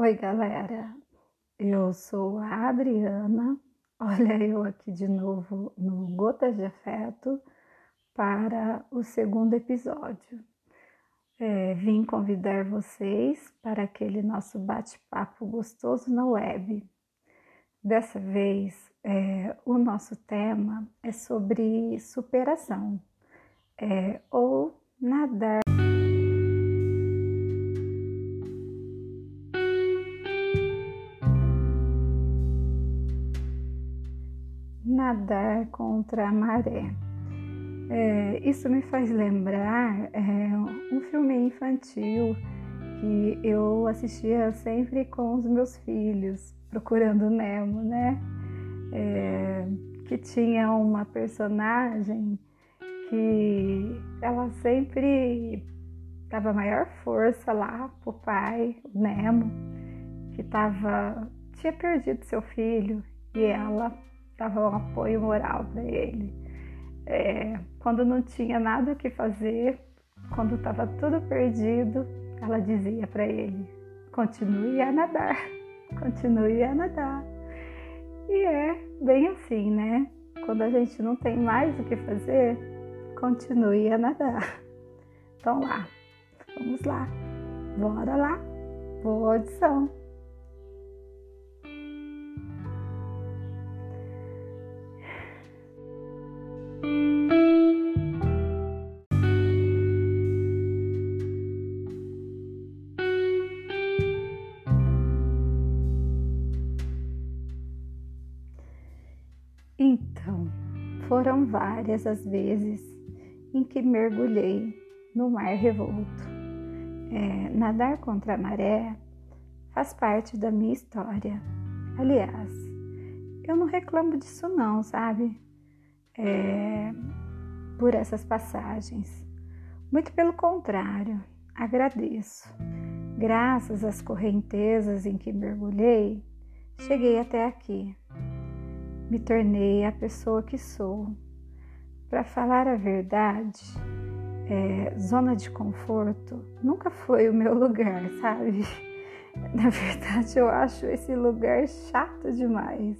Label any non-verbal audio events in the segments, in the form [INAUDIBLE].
Oi, galera. Eu sou a Adriana. [LAUGHS] Olha eu aqui de novo no Gotas de Afeto para o segundo episódio. É, vim convidar vocês para aquele nosso bate-papo gostoso na web. Dessa vez, é, o nosso tema é sobre superação, é, ou nadar. Nadar contra a maré. É, isso me faz lembrar é, um filme infantil que eu assistia sempre com os meus filhos, procurando Nemo, né? É, que tinha uma personagem que ela sempre dava maior força lá pro pai, o Nemo, que tava, tinha perdido seu filho e ela dava um apoio moral para ele. É, quando não tinha nada que fazer, quando estava tudo perdido, ela dizia para ele: continue a nadar, continue a nadar. E é bem assim, né? Quando a gente não tem mais o que fazer, continue a nadar. Então lá, vamos lá, bora lá, boa audição. Foram várias as vezes em que mergulhei no mar revolto. É, nadar contra a maré faz parte da minha história. Aliás, eu não reclamo disso não, sabe? É, por essas passagens. Muito pelo contrário, agradeço. Graças às correntezas em que mergulhei, cheguei até aqui me tornei a pessoa que sou. Para falar a verdade, é, zona de conforto nunca foi o meu [LAUGHS] lugar, sabe? Na verdade, eu acho esse lugar chato demais.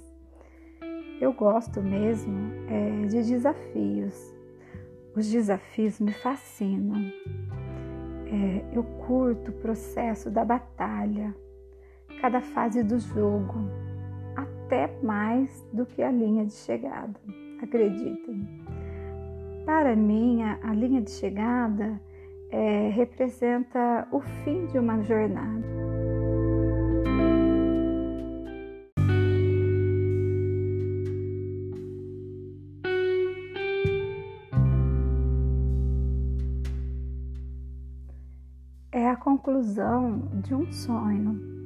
Eu gosto mesmo é, de desafios. Os desafios me fascinam. É, eu curto o processo da batalha, cada fase do jogo até mais do que a linha de chegada, acreditem. Para mim, a, a linha de chegada é, representa o fim de uma jornada. É a conclusão de um sonho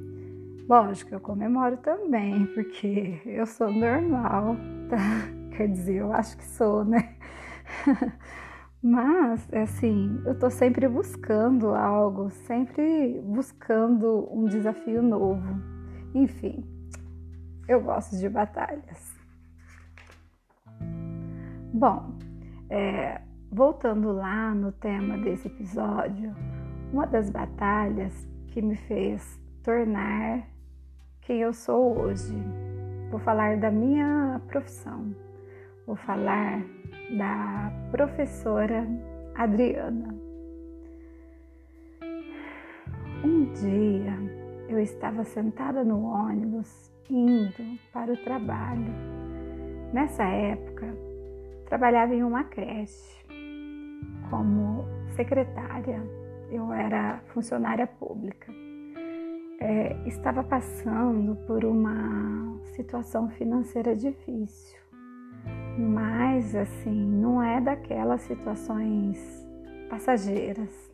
Lógico, eu comemoro também, porque [LAUGHS] eu sou normal, tá? Quer dizer, eu acho que sou, né? [LAUGHS] Mas, assim, eu tô sempre buscando algo, sempre buscando um desafio novo. Enfim, eu gosto de batalhas. Bom, é, voltando lá no tema desse episódio, uma das batalhas que me fez tornar quem eu sou hoje. Vou falar da minha profissão. Vou falar da professora Adriana. Um dia eu estava sentada no ônibus indo para o trabalho. Nessa época, trabalhava em uma creche como secretária. Eu era funcionária pública é, estava passando por uma situação financeira difícil, mas assim, não é daquelas situações passageiras.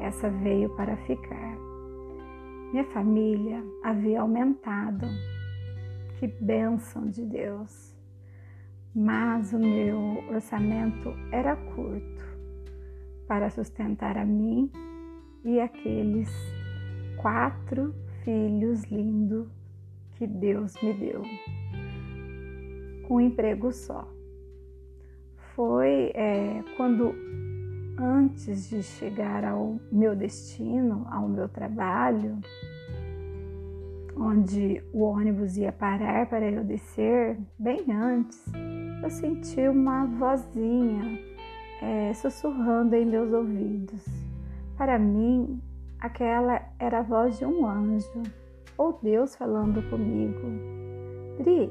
Essa veio para ficar. Minha família havia aumentado. Que bênção de Deus! Mas o meu orçamento era curto para sustentar a mim e aqueles quatro filhos lindos que Deus me deu, com um emprego só. Foi é, quando, antes de chegar ao meu destino, ao meu trabalho, onde o ônibus ia parar para eu descer, bem antes, eu senti uma vozinha é, sussurrando em meus ouvidos. Para mim, aquela era a voz de um anjo ou Deus falando comigo. Dri,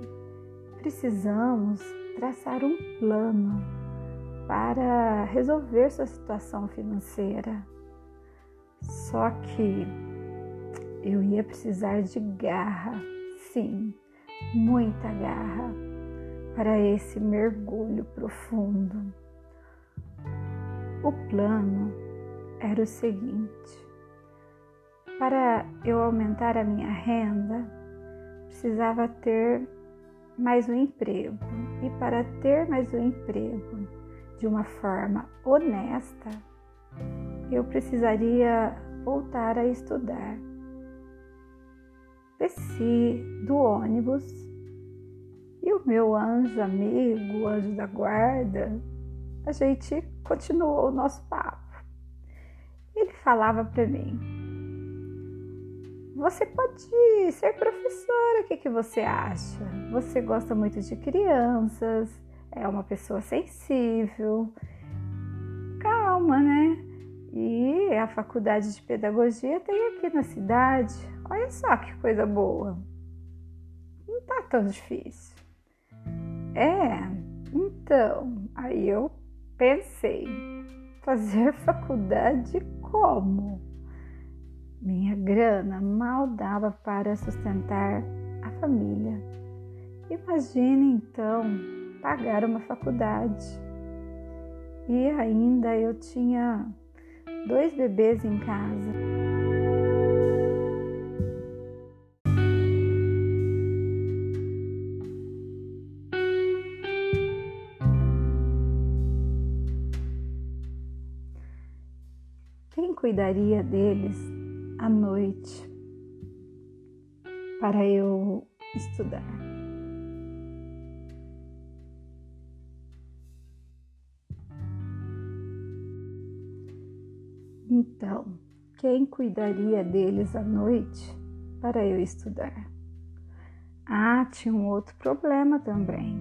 precisamos traçar um plano para resolver sua situação financeira. Só que eu ia precisar de garra, sim, muita garra, para esse mergulho profundo. O plano era o seguinte: para eu aumentar a minha renda, precisava ter mais um emprego, e para ter mais um emprego de uma forma honesta, eu precisaria voltar a estudar desci do ônibus e o meu anjo amigo, o anjo da guarda, a gente continuou o nosso papo. Ele falava para mim: Você pode ser professora, o que, que você acha? Você gosta muito de crianças, é uma pessoa sensível. Calma, né? E a faculdade de pedagogia tem aqui na cidade. Olha só que coisa boa. Não tá tão difícil. É, então, aí eu pensei, fazer [LAUGHS] faculdade como? Minha grana mal dava para sustentar a família. Imagine então pagar uma faculdade. E ainda eu tinha dois bebês em casa. Quem cuidaria deles à noite para eu estudar? Então, quem cuidaria deles à noite para eu estudar? Ah, tinha um outro problema também.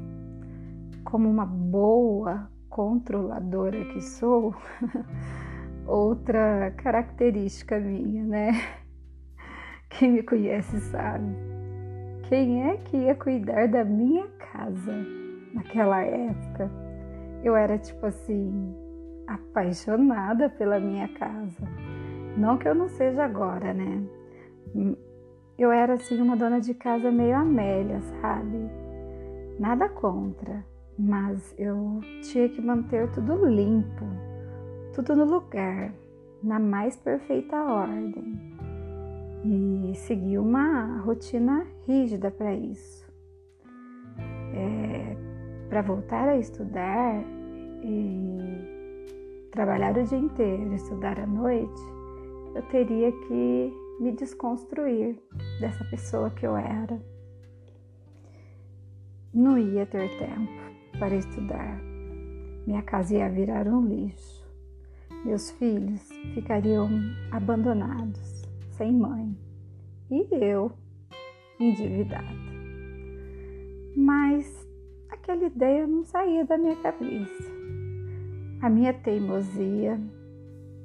Como uma boa controladora que sou, [LAUGHS] outra característica minha, né? [LAUGHS] Quem me conhece sabe. Quem é que ia cuidar da minha casa naquela época? Eu era tipo assim, apaixonada pela minha casa. Não que eu não seja agora, né? Eu era assim uma dona de casa meio amélia, sabe? Nada contra, mas eu tinha que manter tudo limpo, tudo no lugar, na mais perfeita ordem. E seguir uma rotina rígida para isso. É, para voltar a estudar e trabalhar o dia inteiro, estudar à noite, eu teria que me desconstruir dessa pessoa que eu era. Não ia ter tempo para estudar. Minha casa ia virar um lixo. Meus filhos ficariam abandonados, sem mãe. E eu, endividada. Mas aquela ideia não saía da minha cabeça. A minha teimosia,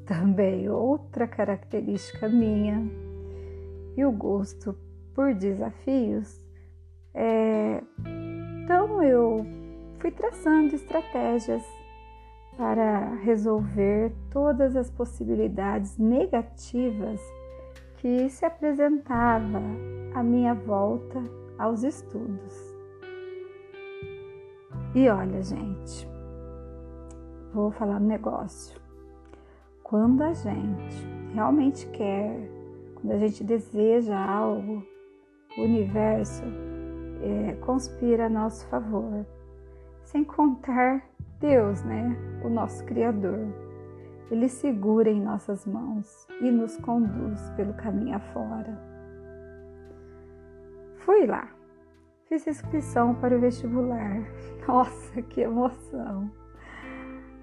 também outra característica minha, e o gosto por desafios. É... Então eu fui traçando estratégias para resolver todas as possibilidades negativas que se apresentava à minha volta aos estudos. E olha, gente, vou falar um negócio. Quando a gente realmente quer, quando a gente deseja algo, o universo é, conspira a nosso favor. Sem contar Deus, né? O nosso Criador. Ele segura em nossas mãos e nos conduz pelo caminho afora. Fui lá, fiz inscrição para o vestibular. [LAUGHS] Nossa, que emoção!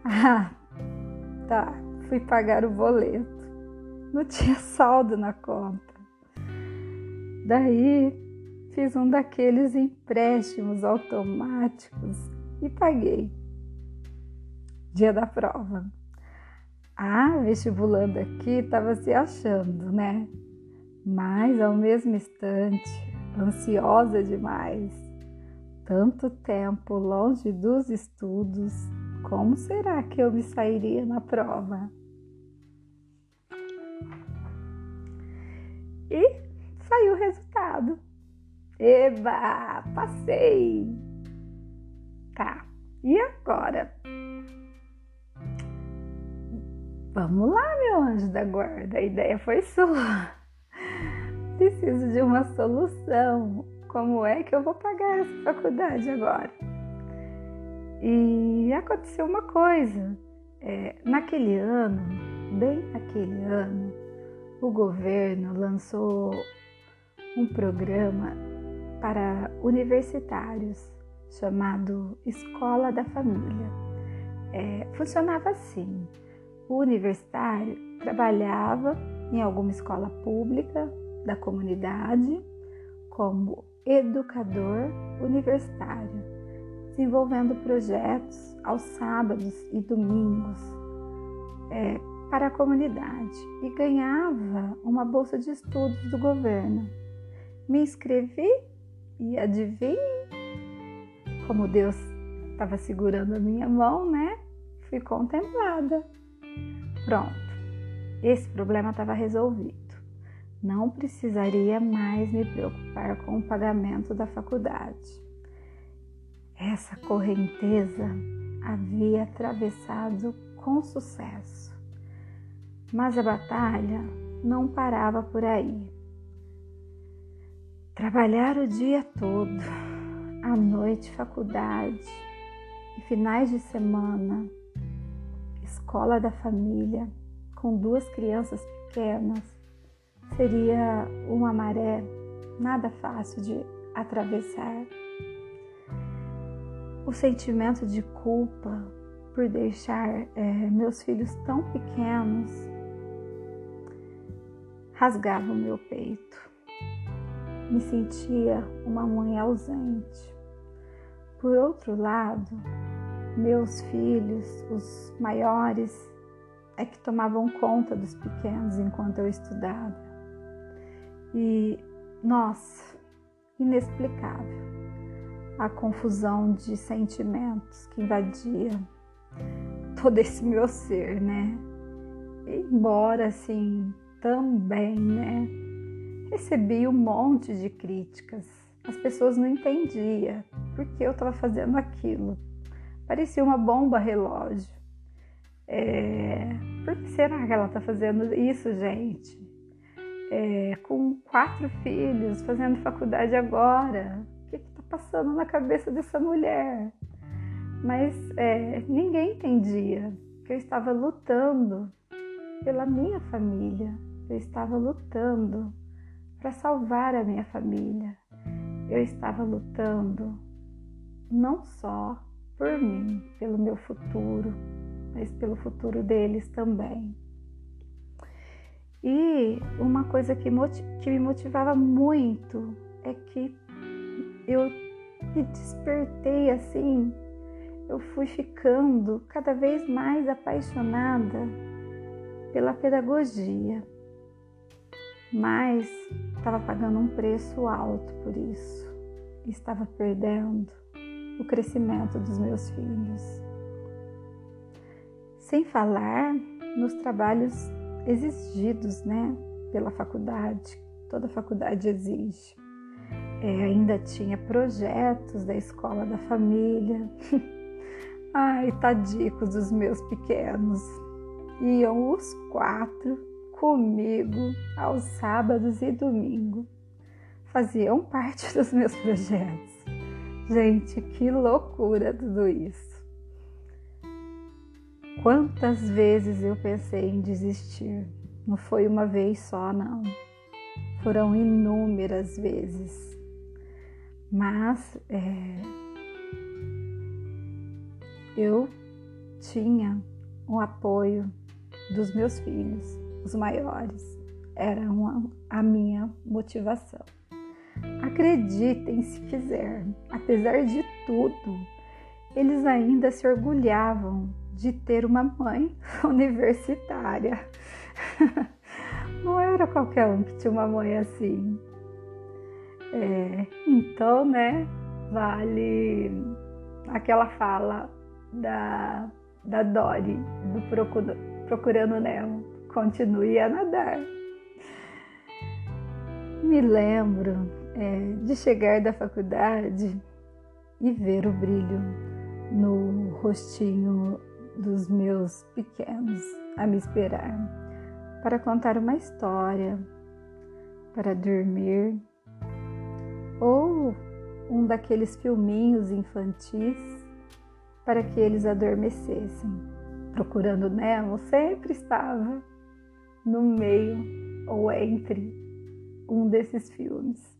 Ah, tá. Fui pagar o boleto. Não tinha [LAUGHS] saldo na conta. Daí fiz um daqueles empréstimos automáticos e paguei. Dia da prova. A vestibulanda aqui estava se achando, né? Mas ao mesmo instante, ansiosa demais. Tanto tempo longe dos estudos, como será que eu me sairia na prova? E saiu o resultado. Eba, passei! Tá, e agora? Vamos lá, meu anjo da guarda, a ideia foi sua. Preciso de uma solução. Como é que eu vou pagar essa faculdade agora? E aconteceu uma coisa. É, naquele ano, bem naquele ano, o governo lançou um programa para universitários chamado Escola da Família. É, funcionava assim: universitário trabalhava em alguma escola pública da comunidade como educador universitário, desenvolvendo projetos aos sábados e domingos é, para a comunidade e ganhava uma bolsa de estudos do governo. Me inscrevi e adivinhe, como Deus estava segurando a minha mão, né? Fui contemplada. Pronto, esse problema estava resolvido. Não precisaria mais me preocupar com o pagamento da faculdade. Essa correnteza havia atravessado com sucesso. Mas a batalha não parava por aí. Trabalhar o dia todo, à noite faculdade e finais de semana, escola da família com duas crianças pequenas, seria uma maré nada fácil de atravessar. O sentimento de culpa por deixar é, meus filhos tão pequenos rasgava o meu peito. Me sentia uma mãe ausente. Por outro lado, meus filhos, os maiores, é que tomavam conta dos pequenos enquanto eu estudava. E, nossa, inexplicável a confusão de sentimentos que invadia todo esse meu ser, né? Embora assim também, né? Recebi um monte de críticas. As pessoas não entendiam por que eu estava fazendo aquilo. Parecia uma bomba relógio. É... Por que será que ela está fazendo isso, gente? É... Com quatro filhos, fazendo faculdade agora. O que está passando na cabeça dessa mulher? Mas é, ninguém entendia que eu estava lutando pela minha família, eu estava lutando para salvar a minha família. Eu estava lutando não só por mim, pelo meu futuro, mas pelo futuro deles também. E uma coisa que, que me motivava muito é que eu me despertei assim, eu fui ficando cada vez mais apaixonada pela pedagogia mas estava pagando um preço alto por isso. Estava perdendo o crescimento dos meus filhos. Sem falar nos trabalhos exigidos, né, pela faculdade. Toda faculdade exige. É, ainda tinha projetos da escola da família. [LAUGHS] Ai, tadicos dos meus pequenos. Iam os quatro comigo aos sábados e domingo. Faziam parte [LAUGHS] dos meus projetos. Gente, que loucura tudo isso. Quantas vezes eu pensei em desistir? Não foi uma vez só, não. Foram inúmeras vezes. Mas é, eu tinha um apoio dos meus filhos os maiores, eram a, a minha motivação. Acreditem se quiser, apesar de tudo, eles ainda se orgulhavam de ter uma mãe [LAUGHS] universitária. [LAUGHS] Não era qualquer um que tinha uma mãe assim. É, então, né, vale aquela fala da, da Dory, do Procurando Nemo. Continue a nadar. Me lembro é, de chegar da faculdade e ver o brilho no rostinho dos meus pequenos a me esperar para contar uma história, para dormir, ou um daqueles filminhos infantis para que eles adormecessem. Procurando Nemo sempre estava no meio ou entre um desses filmes.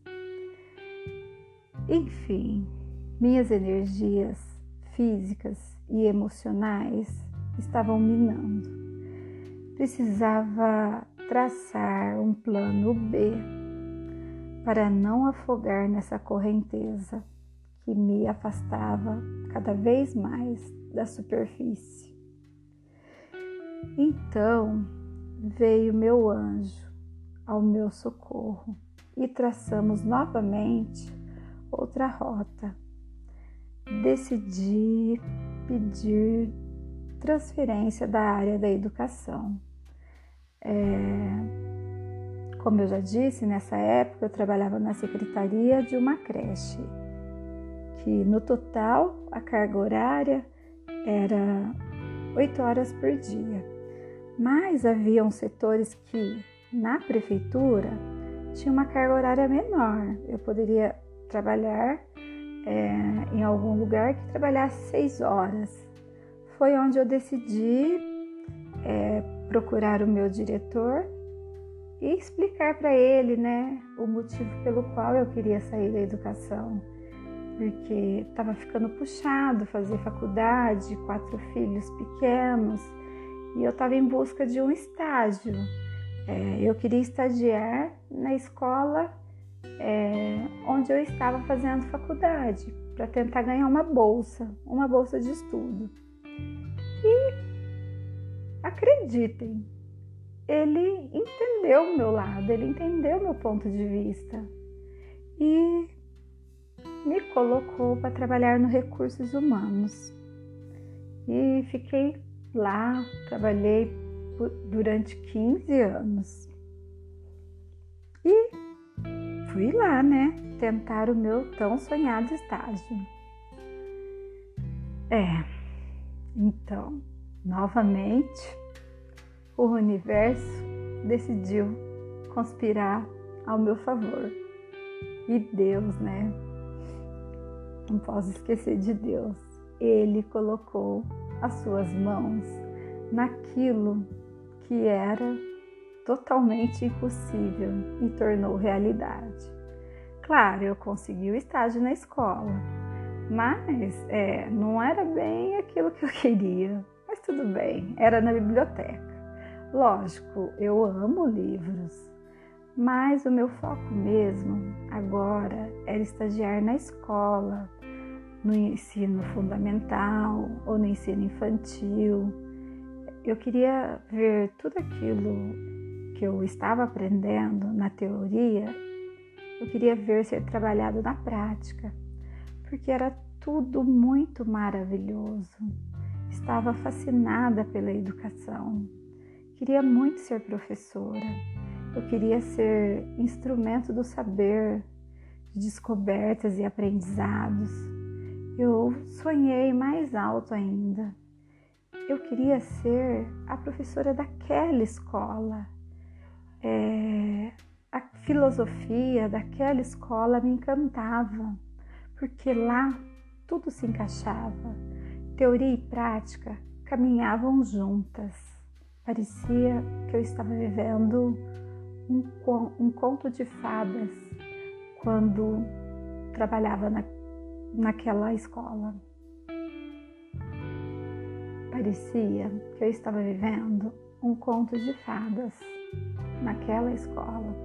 Enfim, minhas energias físicas e emocionais estavam minando. Precisava traçar um plano B para não afogar nessa correnteza que me afastava cada vez mais da superfície. Então veio meu anjo ao meu socorro e traçamos novamente outra rota. Decidi pedir transferência da área da educação. É, como eu já disse, nessa época eu trabalhava na secretaria de uma creche, que no total a carga horária era oito horas por dia. Mas haviam setores que na prefeitura tinha uma carga horária menor. Eu poderia trabalhar é, em algum lugar que trabalhasse seis horas. Foi onde eu decidi é, procurar o meu diretor e explicar para ele, né, o motivo pelo qual eu queria sair da educação, porque estava ficando puxado fazer faculdade, quatro filhos pequenos e eu estava em busca de um estágio. É, eu queria estagiar na escola eu estava fazendo faculdade para tentar ganhar uma bolsa, uma bolsa de estudo. E acreditem, ele entendeu o meu lado, ele entendeu o meu ponto de vista e me colocou para trabalhar no recursos humanos. E fiquei lá, trabalhei durante 15 anos. E fui lá, né, tentar o meu tão sonhado estágio. É, então, novamente, o universo decidiu conspirar ao meu favor. E Deus, né? Não posso esquecer de Deus. Ele colocou as suas mãos naquilo que era totalmente impossível e tornou realidade. Claro, eu consegui o estágio na escola, mas é, não era bem aquilo que eu [LAUGHS] queria. Mas tudo bem, era na biblioteca. Lógico, eu amo livros, mas o meu foco mesmo agora era estagiar na escola, no ensino fundamental ou no ensino infantil. Eu queria ver tudo aquilo que eu estava aprendendo na teoria, eu queria ver ser trabalhado na prática, porque era tudo muito maravilhoso. Estava fascinada pela educação Queria muito ser professora. Eu queria ser instrumento do saber, de descobertas e aprendizados. Eu sonhei mais alto ainda. Eu queria ser a professora daquela escola. É, a filosofia daquela escola me encantava, porque lá tudo se encaixava. Teoria e prática caminhavam juntas. Parecia que eu estava vivendo um, um conto de fadas quando trabalhava na, naquela escola. Parecia que eu estava vivendo um conto de fadas naquela escola.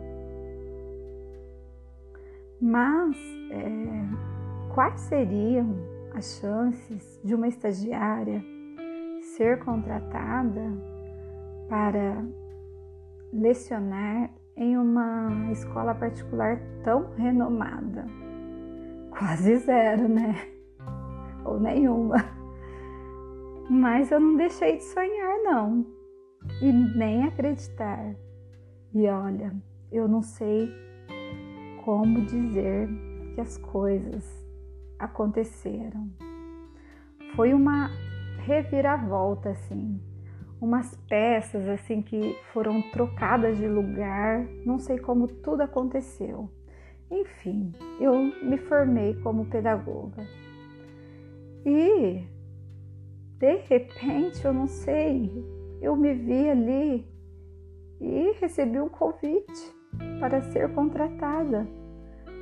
Mas é, quais seriam as chances de uma estagiária ser contratada para lecionar em uma escola particular tão renomada? Quase zero, né? Ou nenhuma. Mas eu não deixei de sonhar, não, e nem acreditar. E olha, eu não sei como dizer que as coisas aconteceram. Foi uma reviravolta, assim, umas peças assim que foram trocadas de lugar, não sei como tudo aconteceu. Enfim, eu me formei como pedagoga. E de repente, eu não sei, eu me vi ali e recebi um convite para ser contratada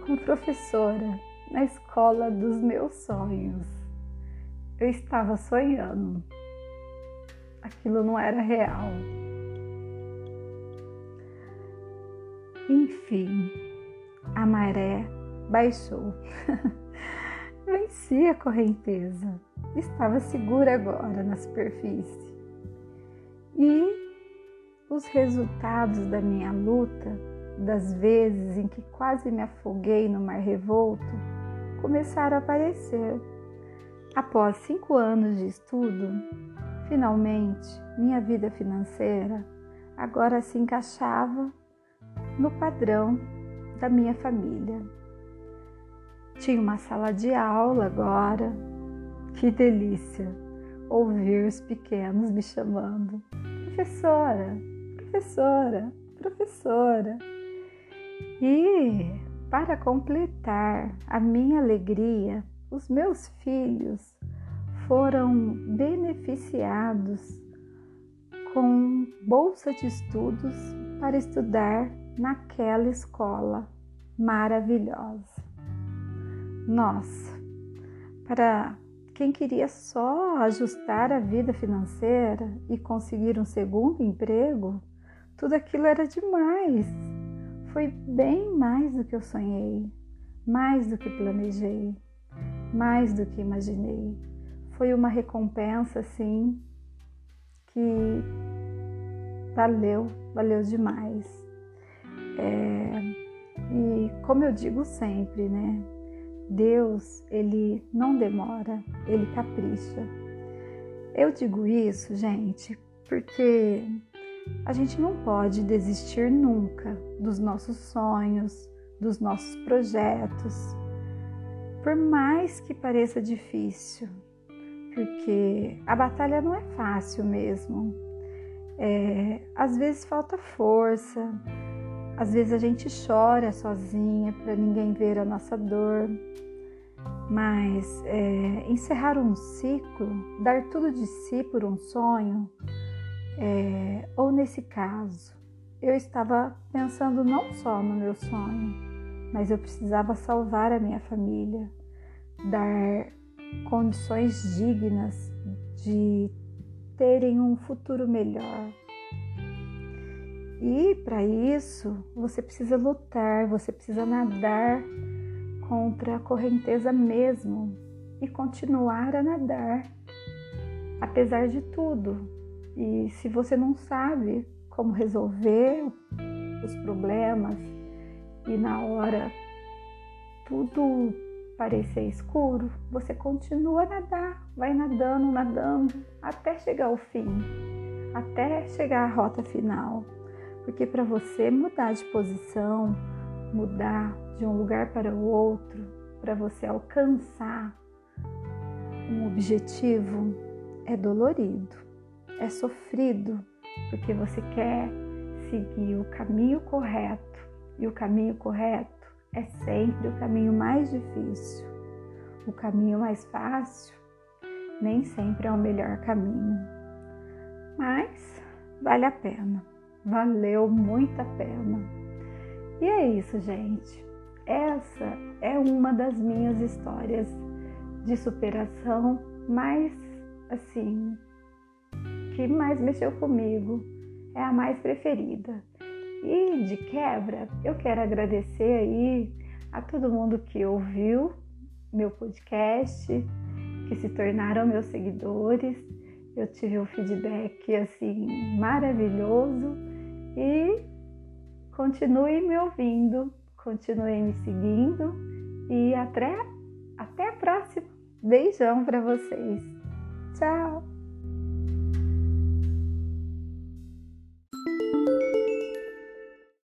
como professora na escola dos meus sonhos. Eu estava sonhando. Aquilo não era real. Enfim, a maré baixou. [LAUGHS] Venci a correnteza estava segura agora na superfície. E os resultados da minha luta, das vezes em que quase me afoguei no mar revolto, começaram a aparecer. Após cinco anos de estudo, finalmente minha vida financeira agora se encaixava no padrão da minha família. Tinha uma sala de aula agora, que delícia ouvir os pequenos me chamando. Professora, professora, professora. E para completar a minha alegria, os meus filhos foram beneficiados com bolsa de estudos para estudar naquela escola maravilhosa. Nossa, para quem queria só ajustar a vida financeira e conseguir um segundo emprego, tudo aquilo era demais. Foi bem mais do que eu sonhei, mais do que planejei, mais do que imaginei. Foi uma recompensa, assim, que valeu, valeu demais. É, e como eu digo sempre, né? Deus, ele não demora, ele capricha. Eu digo isso, gente, porque a gente não pode desistir nunca dos nossos sonhos, dos nossos projetos, por mais que pareça difícil, porque a batalha não é fácil mesmo. É, às vezes falta força, às vezes a gente chora sozinha para ninguém ver a nossa dor, mas é, encerrar um ciclo, dar tudo de si por um sonho, é, ou nesse caso, eu estava pensando não só no meu sonho, mas eu precisava salvar a minha família, dar condições dignas de terem um futuro melhor e para isso, você precisa lutar, você precisa nadar contra a correnteza mesmo e continuar a nadar, apesar de tudo. E se você não sabe como resolver os problemas e na hora tudo parecer escuro, você continua a nadar, vai nadando, nadando até chegar ao fim, até chegar à rota final. Porque para você mudar de posição, mudar de um lugar para o outro, para você alcançar um objetivo, é dolorido, é sofrido, porque você quer seguir o caminho correto e o caminho correto é sempre o caminho mais difícil. O caminho mais fácil nem sempre é o melhor caminho, mas vale a pena valeu muito a pena. E é isso, gente. Essa é uma das minhas histórias de superação mais assim, que mais mexeu comigo, é a mais preferida. E de quebra, eu quero agradecer aí a todo mundo que ouviu meu podcast, que se tornaram meus seguidores. Eu tive um feedback assim maravilhoso e continue me ouvindo, continue me seguindo e até até a próxima. Beijão para vocês. Tchau.